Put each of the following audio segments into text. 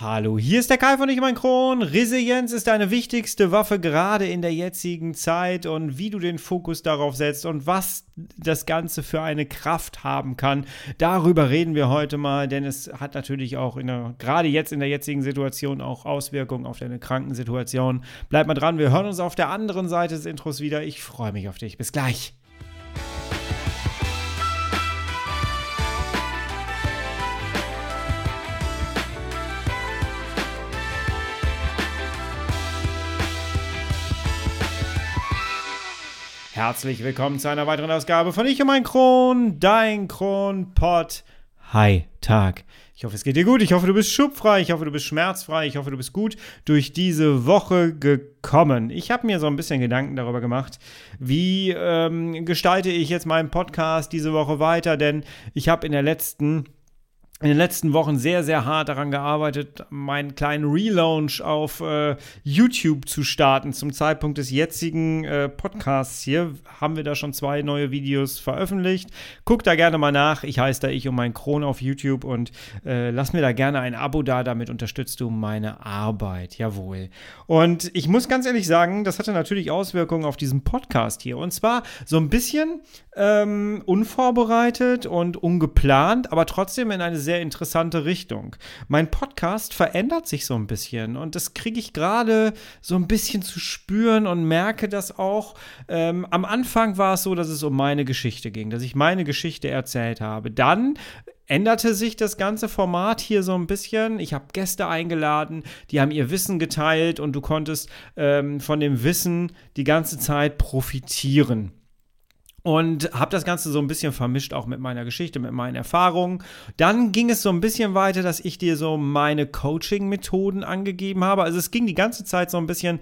Hallo, hier ist der Kai von Ich mein Kron. Resilienz ist deine wichtigste Waffe gerade in der jetzigen Zeit und wie du den Fokus darauf setzt und was das Ganze für eine Kraft haben kann. Darüber reden wir heute mal, denn es hat natürlich auch der, gerade jetzt in der jetzigen Situation auch Auswirkungen auf deine Krankensituation. Bleib mal dran, wir hören uns auf der anderen Seite des Intros wieder. Ich freue mich auf dich. Bis gleich. Herzlich willkommen zu einer weiteren Ausgabe von Ich und mein Kron, dein Kronpott. Hi, Tag. Ich hoffe, es geht dir gut. Ich hoffe, du bist schubfrei. Ich hoffe, du bist schmerzfrei. Ich hoffe, du bist gut durch diese Woche gekommen. Ich habe mir so ein bisschen Gedanken darüber gemacht, wie ähm, gestalte ich jetzt meinen Podcast diese Woche weiter, denn ich habe in der letzten in den letzten Wochen sehr, sehr hart daran gearbeitet, meinen kleinen Relaunch auf äh, YouTube zu starten. Zum Zeitpunkt des jetzigen äh, Podcasts hier haben wir da schon zwei neue Videos veröffentlicht. Guck da gerne mal nach. Ich heiße da Ich um mein Kron auf YouTube und äh, lass mir da gerne ein Abo da. Damit unterstützt du meine Arbeit. Jawohl. Und ich muss ganz ehrlich sagen, das hatte natürlich Auswirkungen auf diesen Podcast hier. Und zwar so ein bisschen ähm, unvorbereitet und ungeplant, aber trotzdem in eine sehr sehr interessante Richtung. Mein Podcast verändert sich so ein bisschen und das kriege ich gerade so ein bisschen zu spüren und merke das auch. Ähm, am Anfang war es so, dass es um meine Geschichte ging, dass ich meine Geschichte erzählt habe. Dann änderte sich das ganze Format hier so ein bisschen. Ich habe Gäste eingeladen, die haben ihr Wissen geteilt und du konntest ähm, von dem Wissen die ganze Zeit profitieren und habe das Ganze so ein bisschen vermischt auch mit meiner Geschichte, mit meinen Erfahrungen. Dann ging es so ein bisschen weiter, dass ich dir so meine Coaching-Methoden angegeben habe. Also es ging die ganze Zeit so ein bisschen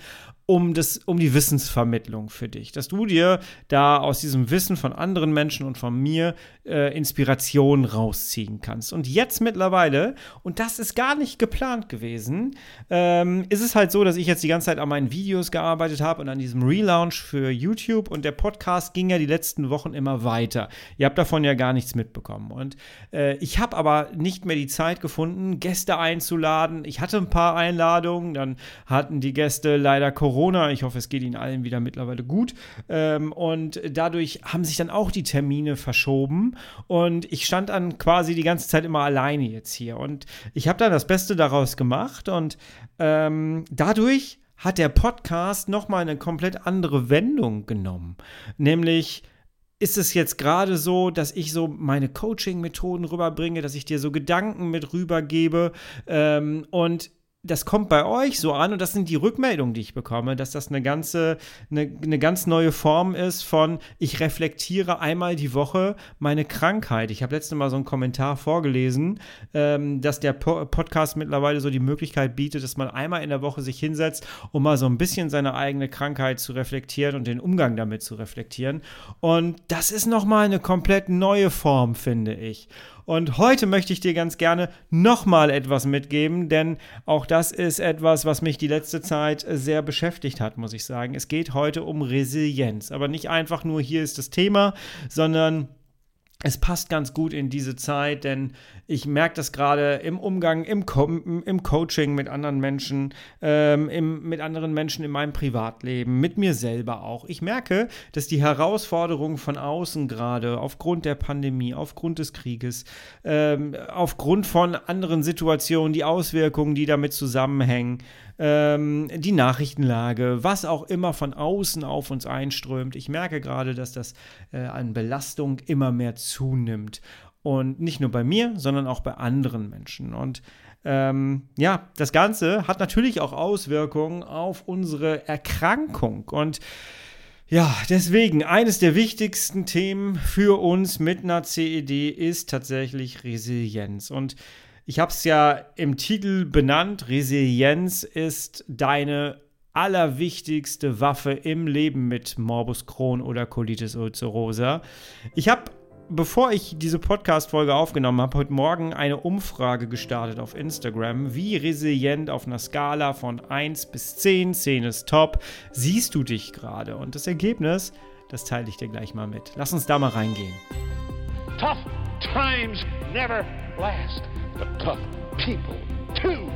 um, das, um die Wissensvermittlung für dich, dass du dir da aus diesem Wissen von anderen Menschen und von mir äh, Inspiration rausziehen kannst. Und jetzt mittlerweile, und das ist gar nicht geplant gewesen, ähm, ist es halt so, dass ich jetzt die ganze Zeit an meinen Videos gearbeitet habe und an diesem Relaunch für YouTube und der Podcast ging ja die letzten Wochen immer weiter. Ihr habt davon ja gar nichts mitbekommen. Und äh, ich habe aber nicht mehr die Zeit gefunden, Gäste einzuladen. Ich hatte ein paar Einladungen, dann hatten die Gäste leider Corona Corona. Ich hoffe, es geht Ihnen allen wieder mittlerweile gut. Ähm, und dadurch haben sich dann auch die Termine verschoben. Und ich stand dann quasi die ganze Zeit immer alleine jetzt hier. Und ich habe dann das Beste daraus gemacht. Und ähm, dadurch hat der Podcast nochmal eine komplett andere Wendung genommen. Nämlich ist es jetzt gerade so, dass ich so meine Coaching-Methoden rüberbringe, dass ich dir so Gedanken mit rübergebe ähm, und das kommt bei euch so an und das sind die Rückmeldungen, die ich bekomme, dass das eine ganze, eine, eine ganz neue Form ist von, ich reflektiere einmal die Woche meine Krankheit. Ich habe letztes Mal so einen Kommentar vorgelesen, ähm, dass der po Podcast mittlerweile so die Möglichkeit bietet, dass man einmal in der Woche sich hinsetzt, um mal so ein bisschen seine eigene Krankheit zu reflektieren und den Umgang damit zu reflektieren. Und das ist nochmal eine komplett neue Form, finde ich. Und heute möchte ich dir ganz gerne nochmal etwas mitgeben, denn auch das ist etwas, was mich die letzte Zeit sehr beschäftigt hat, muss ich sagen. Es geht heute um Resilienz. Aber nicht einfach nur hier ist das Thema, sondern es passt ganz gut in diese Zeit, denn ich merke das gerade im Umgang, im, Co im, Coaching mit anderen Menschen, ähm, im, mit anderen Menschen in meinem Privatleben, mit mir selber auch. Ich merke, dass die Herausforderungen von außen gerade aufgrund der Pandemie, aufgrund des Krieges, ähm, aufgrund von anderen Situationen, die Auswirkungen, die damit zusammenhängen, ähm, die Nachrichtenlage, was auch immer von außen auf uns einströmt. Ich merke gerade, dass das äh, an Belastung immer mehr zunimmt. Und nicht nur bei mir, sondern auch bei anderen Menschen. Und ähm, ja, das Ganze hat natürlich auch Auswirkungen auf unsere Erkrankung. Und ja, deswegen, eines der wichtigsten Themen für uns mit einer CED ist tatsächlich Resilienz. Und ich habe es ja im Titel benannt. Resilienz ist deine allerwichtigste Waffe im Leben mit Morbus Crohn oder Colitis ulcerosa. Ich habe bevor ich diese Podcast-Folge aufgenommen habe, heute Morgen eine Umfrage gestartet auf Instagram. Wie resilient auf einer Skala von 1 bis 10, 10 ist top, siehst du dich gerade? Und das Ergebnis, das teile ich dir gleich mal mit. Lass uns da mal reingehen. Tough times never last the tough people too.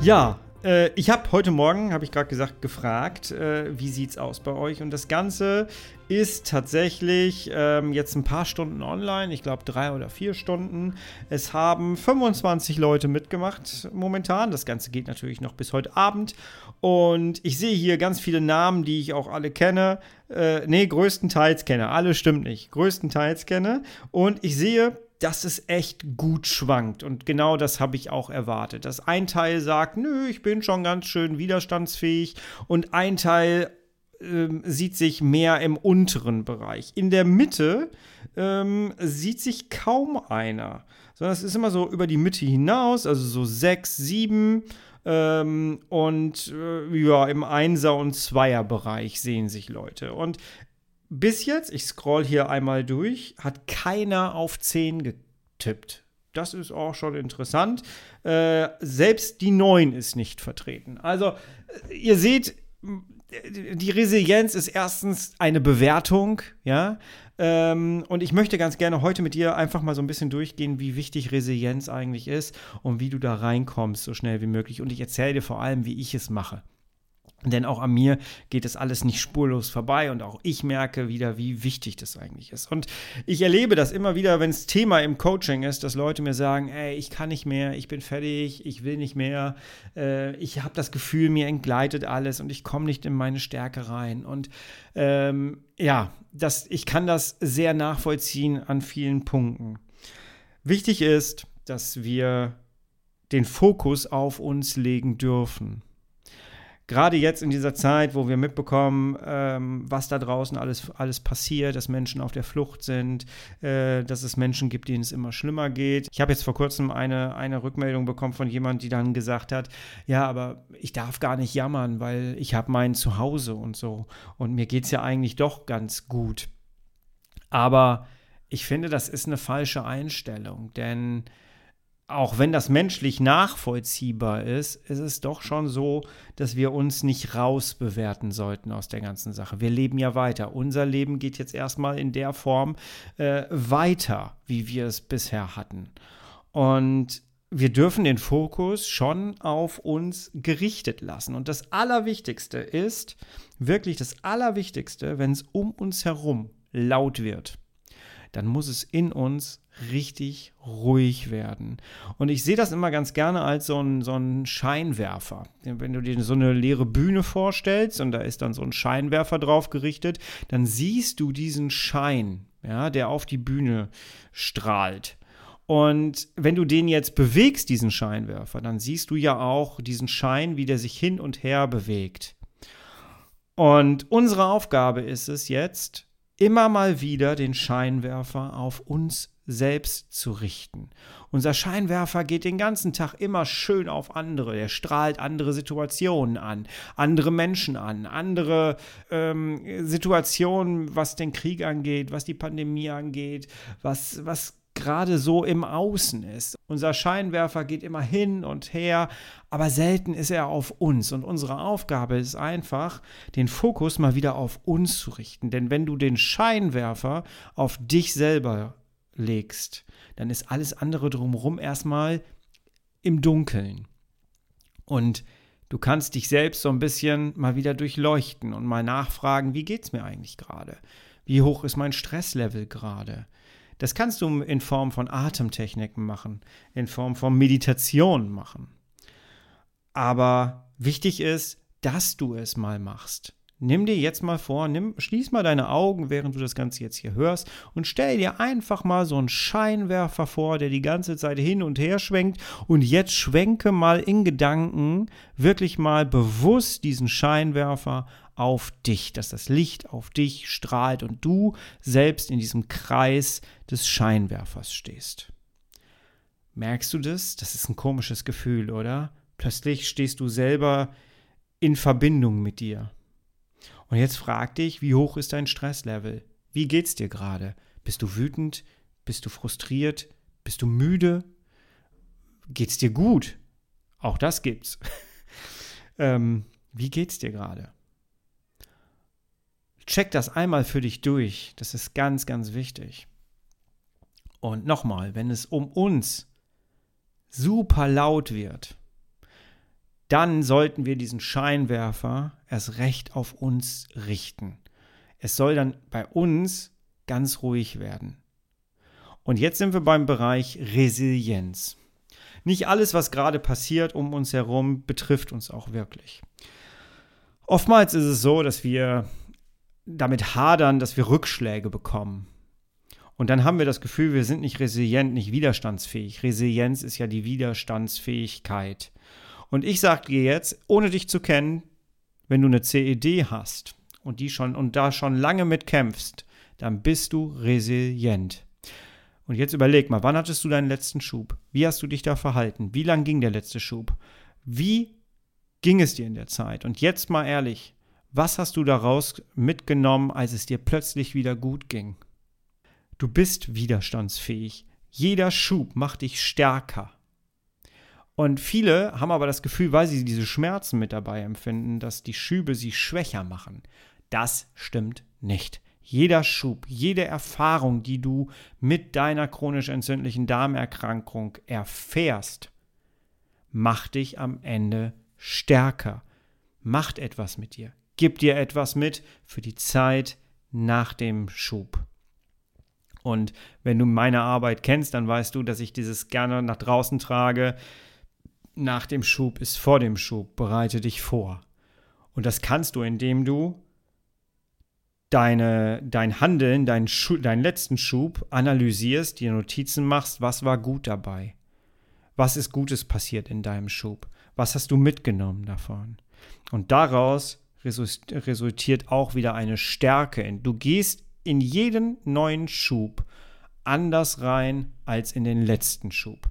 Ja, äh, ich habe heute Morgen, habe ich gerade gesagt, gefragt, äh, wie sieht's aus bei euch? Und das Ganze ist tatsächlich ähm, jetzt ein paar Stunden online, ich glaube drei oder vier Stunden. Es haben 25 Leute mitgemacht momentan. Das Ganze geht natürlich noch bis heute Abend. Und ich sehe hier ganz viele Namen, die ich auch alle kenne. Äh, nee, größtenteils kenne. Alle stimmt nicht. Größtenteils kenne. Und ich sehe, dass es echt gut schwankt. Und genau das habe ich auch erwartet. Dass ein Teil sagt, nö, ich bin schon ganz schön widerstandsfähig. Und ein Teil ähm, sieht sich mehr im unteren Bereich. In der Mitte ähm, sieht sich kaum einer. Sondern es ist immer so über die Mitte hinaus, also so sechs, sieben. Ähm, und äh, ja, im Einser- und Zweierbereich sehen sich Leute. Und bis jetzt, ich scroll hier einmal durch, hat keiner auf 10 getippt. Das ist auch schon interessant. Äh, selbst die 9 ist nicht vertreten. Also, äh, ihr seht, die Resilienz ist erstens eine Bewertung, ja. Ähm, und ich möchte ganz gerne heute mit dir einfach mal so ein bisschen durchgehen, wie wichtig Resilienz eigentlich ist und wie du da reinkommst so schnell wie möglich. Und ich erzähle dir vor allem, wie ich es mache. Denn auch an mir geht das alles nicht spurlos vorbei und auch ich merke wieder, wie wichtig das eigentlich ist. Und ich erlebe das immer wieder, wenn es Thema im Coaching ist, dass Leute mir sagen, ey, ich kann nicht mehr, ich bin fertig, ich will nicht mehr, äh, ich habe das Gefühl, mir entgleitet alles und ich komme nicht in meine Stärke rein. Und ähm, ja, das, ich kann das sehr nachvollziehen an vielen Punkten. Wichtig ist, dass wir den Fokus auf uns legen dürfen gerade jetzt in dieser Zeit, wo wir mitbekommen, ähm, was da draußen alles, alles passiert, dass Menschen auf der Flucht sind, äh, dass es Menschen gibt, denen es immer schlimmer geht. Ich habe jetzt vor kurzem eine, eine Rückmeldung bekommen von jemand, die dann gesagt hat, ja, aber ich darf gar nicht jammern, weil ich habe mein Zuhause und so. Und mir geht es ja eigentlich doch ganz gut. Aber ich finde, das ist eine falsche Einstellung, denn auch wenn das menschlich nachvollziehbar ist, ist es doch schon so, dass wir uns nicht rausbewerten sollten aus der ganzen Sache. Wir leben ja weiter. Unser Leben geht jetzt erstmal in der Form äh, weiter, wie wir es bisher hatten. Und wir dürfen den Fokus schon auf uns gerichtet lassen. Und das Allerwichtigste ist, wirklich das Allerwichtigste, wenn es um uns herum laut wird dann muss es in uns richtig ruhig werden. Und ich sehe das immer ganz gerne als so ein, so ein Scheinwerfer. Wenn du dir so eine leere Bühne vorstellst und da ist dann so ein Scheinwerfer drauf gerichtet, dann siehst du diesen Schein, ja, der auf die Bühne strahlt. Und wenn du den jetzt bewegst, diesen Scheinwerfer, dann siehst du ja auch diesen Schein, wie der sich hin und her bewegt. Und unsere Aufgabe ist es jetzt, immer mal wieder den Scheinwerfer auf uns selbst zu richten. Unser Scheinwerfer geht den ganzen Tag immer schön auf andere. Er strahlt andere Situationen an, andere Menschen an, andere ähm, Situationen, was den Krieg angeht, was die Pandemie angeht, was, was gerade so im Außen ist. Unser Scheinwerfer geht immer hin und her, aber selten ist er auf uns. Und unsere Aufgabe ist einfach, den Fokus mal wieder auf uns zu richten. Denn wenn du den Scheinwerfer auf dich selber legst, dann ist alles andere drumherum erstmal im Dunkeln. Und du kannst dich selbst so ein bisschen mal wieder durchleuchten und mal nachfragen, wie geht es mir eigentlich gerade? Wie hoch ist mein Stresslevel gerade? Das kannst du in Form von Atemtechniken machen, in Form von Meditation machen. Aber wichtig ist, dass du es mal machst. Nimm dir jetzt mal vor, nimm, schließ mal deine Augen, während du das Ganze jetzt hier hörst und stell dir einfach mal so einen Scheinwerfer vor, der die ganze Zeit hin und her schwenkt und jetzt schwenke mal in Gedanken wirklich mal bewusst diesen Scheinwerfer auf dich, dass das Licht auf dich strahlt und du selbst in diesem Kreis des Scheinwerfers stehst. Merkst du das? Das ist ein komisches Gefühl, oder? Plötzlich stehst du selber in Verbindung mit dir. Und jetzt frag dich, wie hoch ist dein Stresslevel? Wie geht's dir gerade? Bist du wütend? Bist du frustriert? Bist du müde? Geht's dir gut? Auch das gibt's. ähm, wie geht's dir gerade? Check das einmal für dich durch. Das ist ganz, ganz wichtig. Und nochmal, wenn es um uns super laut wird, dann sollten wir diesen Scheinwerfer erst recht auf uns richten. Es soll dann bei uns ganz ruhig werden. Und jetzt sind wir beim Bereich Resilienz. Nicht alles, was gerade passiert um uns herum, betrifft uns auch wirklich. Oftmals ist es so, dass wir damit hadern, dass wir Rückschläge bekommen. Und dann haben wir das Gefühl, wir sind nicht resilient, nicht widerstandsfähig. Resilienz ist ja die Widerstandsfähigkeit. Und ich sage dir jetzt, ohne dich zu kennen, wenn du eine CED hast und die schon und da schon lange mitkämpfst, dann bist du resilient. Und jetzt überleg mal, wann hattest du deinen letzten Schub? Wie hast du dich da verhalten? Wie lang ging der letzte Schub? Wie ging es dir in der Zeit? Und jetzt mal ehrlich, was hast du daraus mitgenommen, als es dir plötzlich wieder gut ging? Du bist widerstandsfähig. Jeder Schub macht dich stärker. Und viele haben aber das Gefühl, weil sie diese Schmerzen mit dabei empfinden, dass die Schübe sie schwächer machen. Das stimmt nicht. Jeder Schub, jede Erfahrung, die du mit deiner chronisch entzündlichen Darmerkrankung erfährst, macht dich am Ende stärker. Macht etwas mit dir. Gib dir etwas mit für die Zeit nach dem Schub. Und wenn du meine Arbeit kennst, dann weißt du, dass ich dieses gerne nach draußen trage. Nach dem Schub ist vor dem Schub. Bereite dich vor. Und das kannst du, indem du deine, dein Handeln, deinen, deinen letzten Schub analysierst, dir Notizen machst, was war gut dabei? Was ist Gutes passiert in deinem Schub? Was hast du mitgenommen davon? Und daraus resultiert auch wieder eine Stärke. Du gehst in jeden neuen Schub anders rein als in den letzten Schub.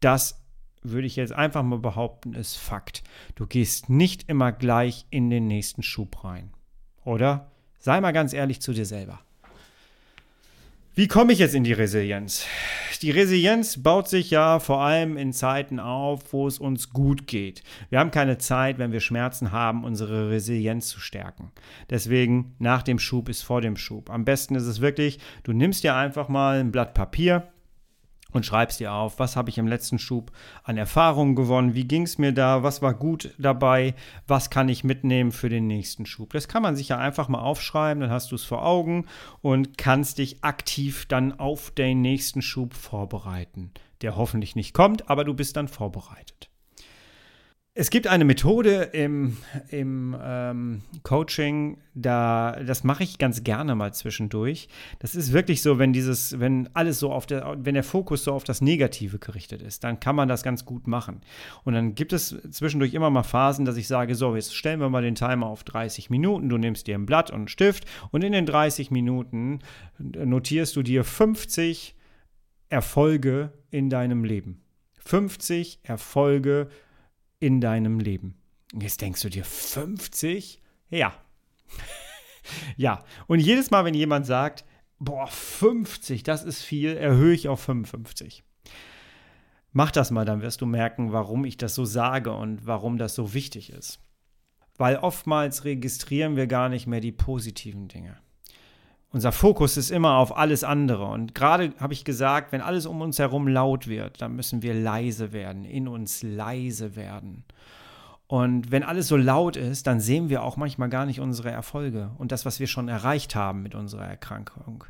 Das würde ich jetzt einfach mal behaupten, ist Fakt. Du gehst nicht immer gleich in den nächsten Schub rein. Oder? Sei mal ganz ehrlich zu dir selber. Wie komme ich jetzt in die Resilienz? Die Resilienz baut sich ja vor allem in Zeiten auf, wo es uns gut geht. Wir haben keine Zeit, wenn wir Schmerzen haben, unsere Resilienz zu stärken. Deswegen nach dem Schub ist vor dem Schub. Am besten ist es wirklich, du nimmst dir einfach mal ein Blatt Papier, und schreibst dir auf, was habe ich im letzten Schub an Erfahrungen gewonnen, wie ging es mir da, was war gut dabei, was kann ich mitnehmen für den nächsten Schub. Das kann man sich ja einfach mal aufschreiben, dann hast du es vor Augen und kannst dich aktiv dann auf den nächsten Schub vorbereiten, der hoffentlich nicht kommt, aber du bist dann vorbereitet. Es gibt eine Methode im, im ähm, Coaching, da, das mache ich ganz gerne mal zwischendurch. Das ist wirklich so, wenn dieses, wenn alles so auf der, wenn der Fokus so auf das Negative gerichtet ist, dann kann man das ganz gut machen. Und dann gibt es zwischendurch immer mal Phasen, dass ich sage, so, jetzt stellen wir mal den Timer auf 30 Minuten, du nimmst dir ein Blatt und einen Stift und in den 30 Minuten notierst du dir 50 Erfolge in deinem Leben. 50 Erfolge in deinem Leben. Jetzt denkst du dir, 50? Ja. ja. Und jedes Mal, wenn jemand sagt, boah, 50, das ist viel, erhöhe ich auf 55. Mach das mal, dann wirst du merken, warum ich das so sage und warum das so wichtig ist. Weil oftmals registrieren wir gar nicht mehr die positiven Dinge. Unser Fokus ist immer auf alles andere. Und gerade habe ich gesagt, wenn alles um uns herum laut wird, dann müssen wir leise werden, in uns leise werden. Und wenn alles so laut ist, dann sehen wir auch manchmal gar nicht unsere Erfolge und das, was wir schon erreicht haben mit unserer Erkrankung,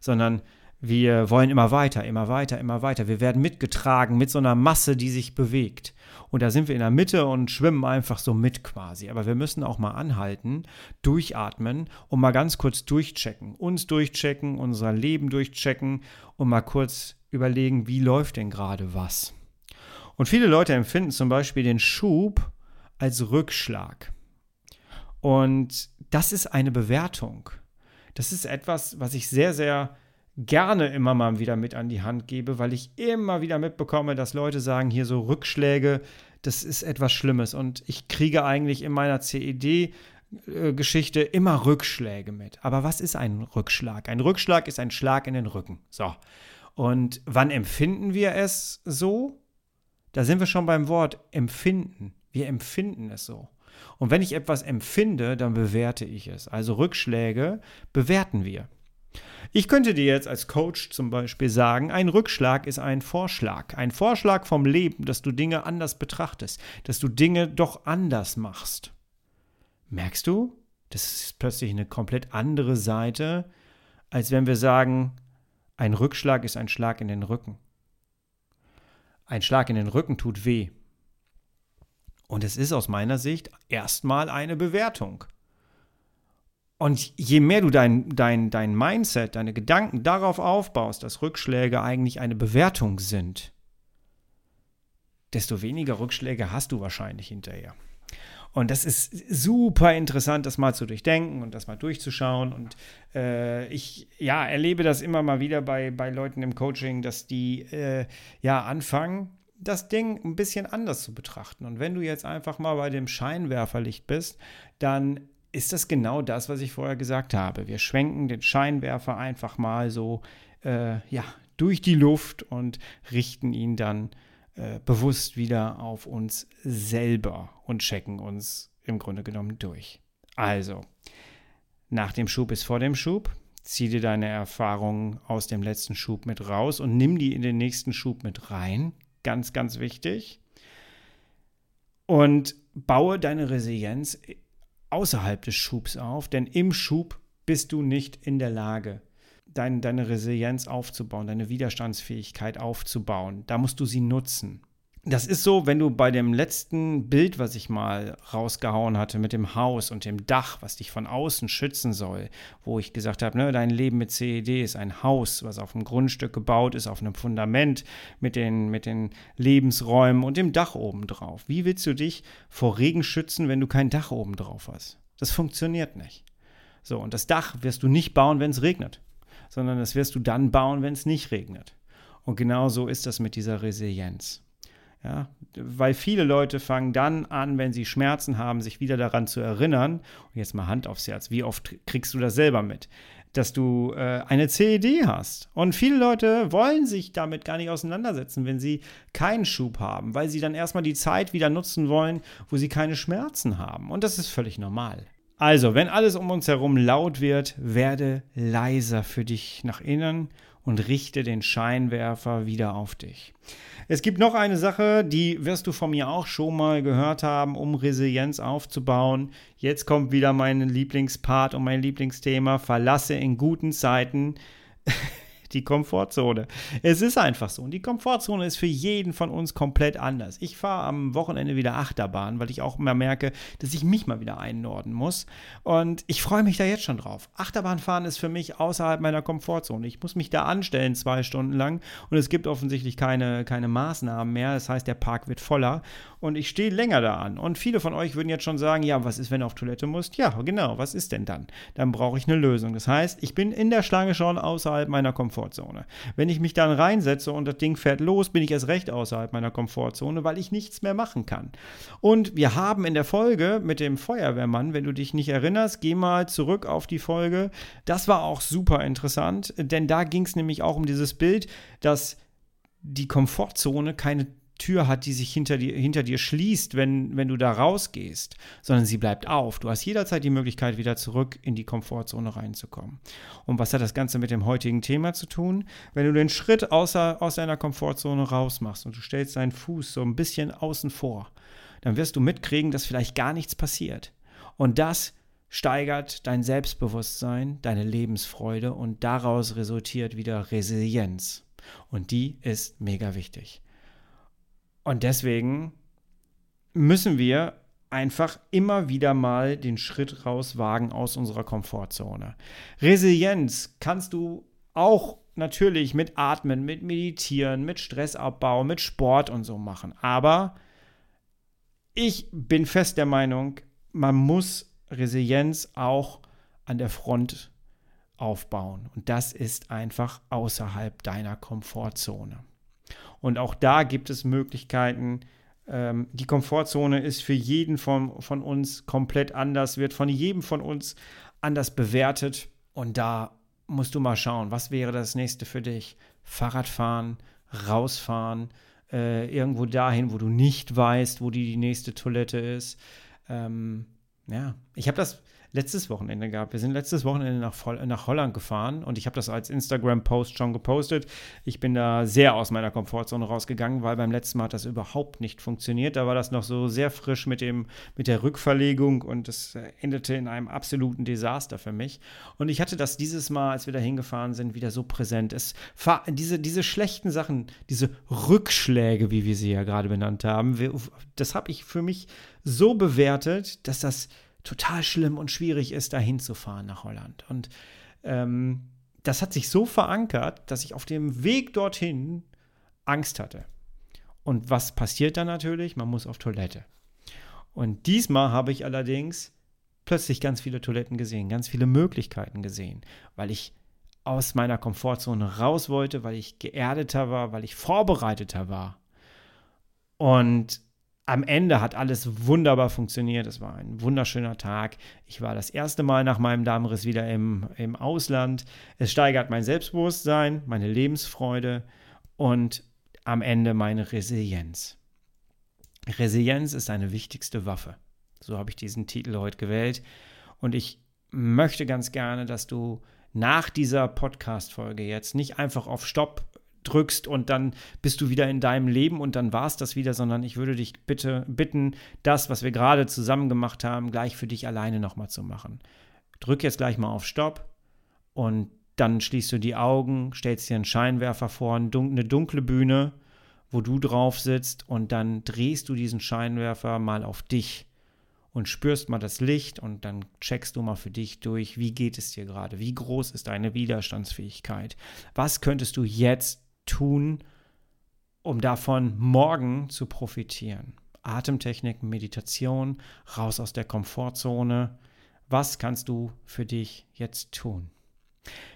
sondern wir wollen immer weiter, immer weiter, immer weiter. Wir werden mitgetragen mit so einer Masse, die sich bewegt. Und da sind wir in der Mitte und schwimmen einfach so mit quasi. Aber wir müssen auch mal anhalten, durchatmen und mal ganz kurz durchchecken. Uns durchchecken, unser Leben durchchecken und mal kurz überlegen, wie läuft denn gerade was. Und viele Leute empfinden zum Beispiel den Schub als Rückschlag. Und das ist eine Bewertung. Das ist etwas, was ich sehr, sehr gerne immer mal wieder mit an die Hand gebe, weil ich immer wieder mitbekomme, dass Leute sagen, hier so Rückschläge, das ist etwas Schlimmes. Und ich kriege eigentlich in meiner CED Geschichte immer Rückschläge mit. Aber was ist ein Rückschlag? Ein Rückschlag ist ein Schlag in den Rücken. So. Und wann empfinden wir es so? Da sind wir schon beim Wort empfinden. Wir empfinden es so. Und wenn ich etwas empfinde, dann bewerte ich es. Also Rückschläge bewerten wir. Ich könnte dir jetzt als Coach zum Beispiel sagen, ein Rückschlag ist ein Vorschlag. Ein Vorschlag vom Leben, dass du Dinge anders betrachtest, dass du Dinge doch anders machst. Merkst du? Das ist plötzlich eine komplett andere Seite, als wenn wir sagen, ein Rückschlag ist ein Schlag in den Rücken. Ein Schlag in den Rücken tut weh. Und es ist aus meiner Sicht erstmal eine Bewertung. Und je mehr du dein, dein, dein Mindset, deine Gedanken darauf aufbaust, dass Rückschläge eigentlich eine Bewertung sind, desto weniger Rückschläge hast du wahrscheinlich hinterher. Und das ist super interessant, das mal zu durchdenken und das mal durchzuschauen. Und äh, ich ja, erlebe das immer mal wieder bei, bei Leuten im Coaching, dass die äh, ja anfangen, das Ding ein bisschen anders zu betrachten. Und wenn du jetzt einfach mal bei dem Scheinwerferlicht bist, dann ist das genau das, was ich vorher gesagt habe. Wir schwenken den Scheinwerfer einfach mal so äh, ja, durch die Luft und richten ihn dann äh, bewusst wieder auf uns selber und checken uns im Grunde genommen durch. Also, nach dem Schub ist vor dem Schub. Zieh dir deine Erfahrungen aus dem letzten Schub mit raus und nimm die in den nächsten Schub mit rein. Ganz, ganz wichtig. Und baue deine Resilienz außerhalb des Schubs auf, denn im Schub bist du nicht in der Lage, dein, deine Resilienz aufzubauen, deine Widerstandsfähigkeit aufzubauen. Da musst du sie nutzen. Das ist so, wenn du bei dem letzten Bild, was ich mal rausgehauen hatte mit dem Haus und dem Dach, was dich von außen schützen soll, wo ich gesagt habe, ne, dein Leben mit CED ist ein Haus, was auf einem Grundstück gebaut ist, auf einem Fundament mit den, mit den Lebensräumen und dem Dach oben drauf. Wie willst du dich vor Regen schützen, wenn du kein Dach oben drauf hast? Das funktioniert nicht. So, und das Dach wirst du nicht bauen, wenn es regnet, sondern das wirst du dann bauen, wenn es nicht regnet. Und genau so ist das mit dieser Resilienz. Ja, weil viele Leute fangen dann an, wenn sie Schmerzen haben, sich wieder daran zu erinnern. Und jetzt mal Hand aufs Herz, wie oft kriegst du das selber mit? Dass du äh, eine CED hast. Und viele Leute wollen sich damit gar nicht auseinandersetzen, wenn sie keinen Schub haben, weil sie dann erstmal die Zeit wieder nutzen wollen, wo sie keine Schmerzen haben. Und das ist völlig normal. Also, wenn alles um uns herum laut wird, werde leiser für dich nach innen und richte den Scheinwerfer wieder auf dich. Es gibt noch eine Sache, die wirst du von mir auch schon mal gehört haben, um Resilienz aufzubauen. Jetzt kommt wieder mein Lieblingspart und mein Lieblingsthema. Verlasse in guten Zeiten die Komfortzone. Es ist einfach so. Und die Komfortzone ist für jeden von uns komplett anders. Ich fahre am Wochenende wieder Achterbahn, weil ich auch immer merke, dass ich mich mal wieder einnorden muss. Und ich freue mich da jetzt schon drauf. Achterbahnfahren ist für mich außerhalb meiner Komfortzone. Ich muss mich da anstellen zwei Stunden lang und es gibt offensichtlich keine, keine Maßnahmen mehr. Das heißt, der Park wird voller und ich stehe länger da an. Und viele von euch würden jetzt schon sagen, ja, was ist, wenn du auf Toilette musst? Ja, genau, was ist denn dann? Dann brauche ich eine Lösung. Das heißt, ich bin in der Schlange schon außerhalb meiner Komfortzone. Wenn ich mich dann reinsetze und das Ding fährt los, bin ich erst recht außerhalb meiner Komfortzone, weil ich nichts mehr machen kann. Und wir haben in der Folge mit dem Feuerwehrmann, wenn du dich nicht erinnerst, geh mal zurück auf die Folge. Das war auch super interessant, denn da ging es nämlich auch um dieses Bild, dass die Komfortzone keine Tür hat, die sich hinter dir, hinter dir schließt, wenn, wenn du da rausgehst, sondern sie bleibt auf. Du hast jederzeit die Möglichkeit, wieder zurück in die Komfortzone reinzukommen. Und was hat das Ganze mit dem heutigen Thema zu tun? Wenn du den Schritt außer, aus deiner Komfortzone rausmachst und du stellst deinen Fuß so ein bisschen außen vor, dann wirst du mitkriegen, dass vielleicht gar nichts passiert. Und das steigert dein Selbstbewusstsein, deine Lebensfreude und daraus resultiert wieder Resilienz. Und die ist mega wichtig. Und deswegen müssen wir einfach immer wieder mal den Schritt rauswagen aus unserer Komfortzone. Resilienz kannst du auch natürlich mit Atmen, mit Meditieren, mit Stressabbau, mit Sport und so machen. Aber ich bin fest der Meinung, man muss Resilienz auch an der Front aufbauen. Und das ist einfach außerhalb deiner Komfortzone. Und auch da gibt es Möglichkeiten. Ähm, die Komfortzone ist für jeden von, von uns komplett anders, wird von jedem von uns anders bewertet. Und da musst du mal schauen, was wäre das nächste für dich? Fahrradfahren, rausfahren, äh, irgendwo dahin, wo du nicht weißt, wo die, die nächste Toilette ist. Ähm, ja, ich habe das letztes Wochenende gehabt. Wir sind letztes Wochenende nach, nach Holland gefahren und ich habe das als Instagram-Post schon gepostet. Ich bin da sehr aus meiner Komfortzone rausgegangen, weil beim letzten Mal hat das überhaupt nicht funktioniert. Da war das noch so sehr frisch mit, dem, mit der Rückverlegung und es endete in einem absoluten Desaster für mich. Und ich hatte das dieses Mal, als wir da hingefahren sind, wieder so präsent. Es diese, diese schlechten Sachen, diese Rückschläge, wie wir sie ja gerade benannt haben, das habe ich für mich so bewertet, dass das total schlimm und schwierig ist, da hinzufahren nach Holland. Und ähm, das hat sich so verankert, dass ich auf dem Weg dorthin Angst hatte. Und was passiert dann natürlich? Man muss auf Toilette. Und diesmal habe ich allerdings plötzlich ganz viele Toiletten gesehen, ganz viele Möglichkeiten gesehen, weil ich aus meiner Komfortzone raus wollte, weil ich geerdeter war, weil ich vorbereiteter war. Und am Ende hat alles wunderbar funktioniert. Es war ein wunderschöner Tag. Ich war das erste Mal nach meinem Darmriss wieder im, im Ausland. Es steigert mein Selbstbewusstsein, meine Lebensfreude und am Ende meine Resilienz. Resilienz ist eine wichtigste Waffe. So habe ich diesen Titel heute gewählt. Und ich möchte ganz gerne, dass du nach dieser Podcast-Folge jetzt nicht einfach auf Stopp drückst und dann bist du wieder in deinem Leben und dann war es das wieder, sondern ich würde dich bitte bitten, das, was wir gerade zusammen gemacht haben, gleich für dich alleine nochmal zu machen. Drück jetzt gleich mal auf Stopp und dann schließt du die Augen, stellst dir einen Scheinwerfer vor, eine dunkle Bühne, wo du drauf sitzt und dann drehst du diesen Scheinwerfer mal auf dich und spürst mal das Licht und dann checkst du mal für dich durch, wie geht es dir gerade, wie groß ist deine Widerstandsfähigkeit, was könntest du jetzt tun, um davon morgen zu profitieren? Atemtechnik, Meditation, raus aus der Komfortzone. Was kannst du für dich jetzt tun?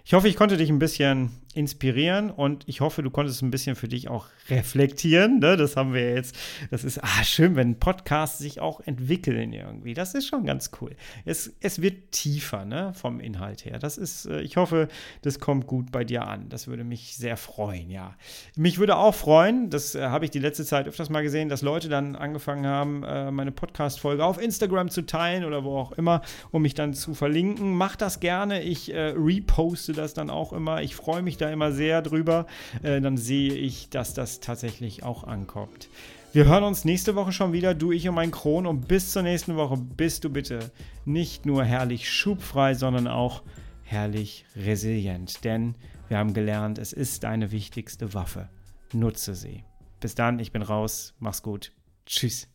Ich hoffe, ich konnte dich ein bisschen inspirieren und ich hoffe, du konntest ein bisschen für dich auch reflektieren. Ne? Das haben wir jetzt. Das ist ah, schön, wenn Podcasts sich auch entwickeln irgendwie. Das ist schon ganz cool. Es, es wird tiefer ne? vom Inhalt her. Das ist, äh, ich hoffe, das kommt gut bei dir an. Das würde mich sehr freuen, ja. Mich würde auch freuen, das äh, habe ich die letzte Zeit öfters mal gesehen, dass Leute dann angefangen haben, äh, meine Podcast-Folge auf Instagram zu teilen oder wo auch immer, um mich dann zu verlinken. Mach das gerne. Ich äh, reposte das dann auch immer. Ich freue mich da immer sehr drüber. Äh, dann sehe ich, dass das tatsächlich auch ankommt. Wir hören uns nächste Woche schon wieder, du, ich und mein Kron. Und bis zur nächsten Woche bist du bitte nicht nur herrlich schubfrei, sondern auch herrlich resilient. Denn wir haben gelernt, es ist deine wichtigste Waffe. Nutze sie. Bis dann, ich bin raus. Mach's gut. Tschüss.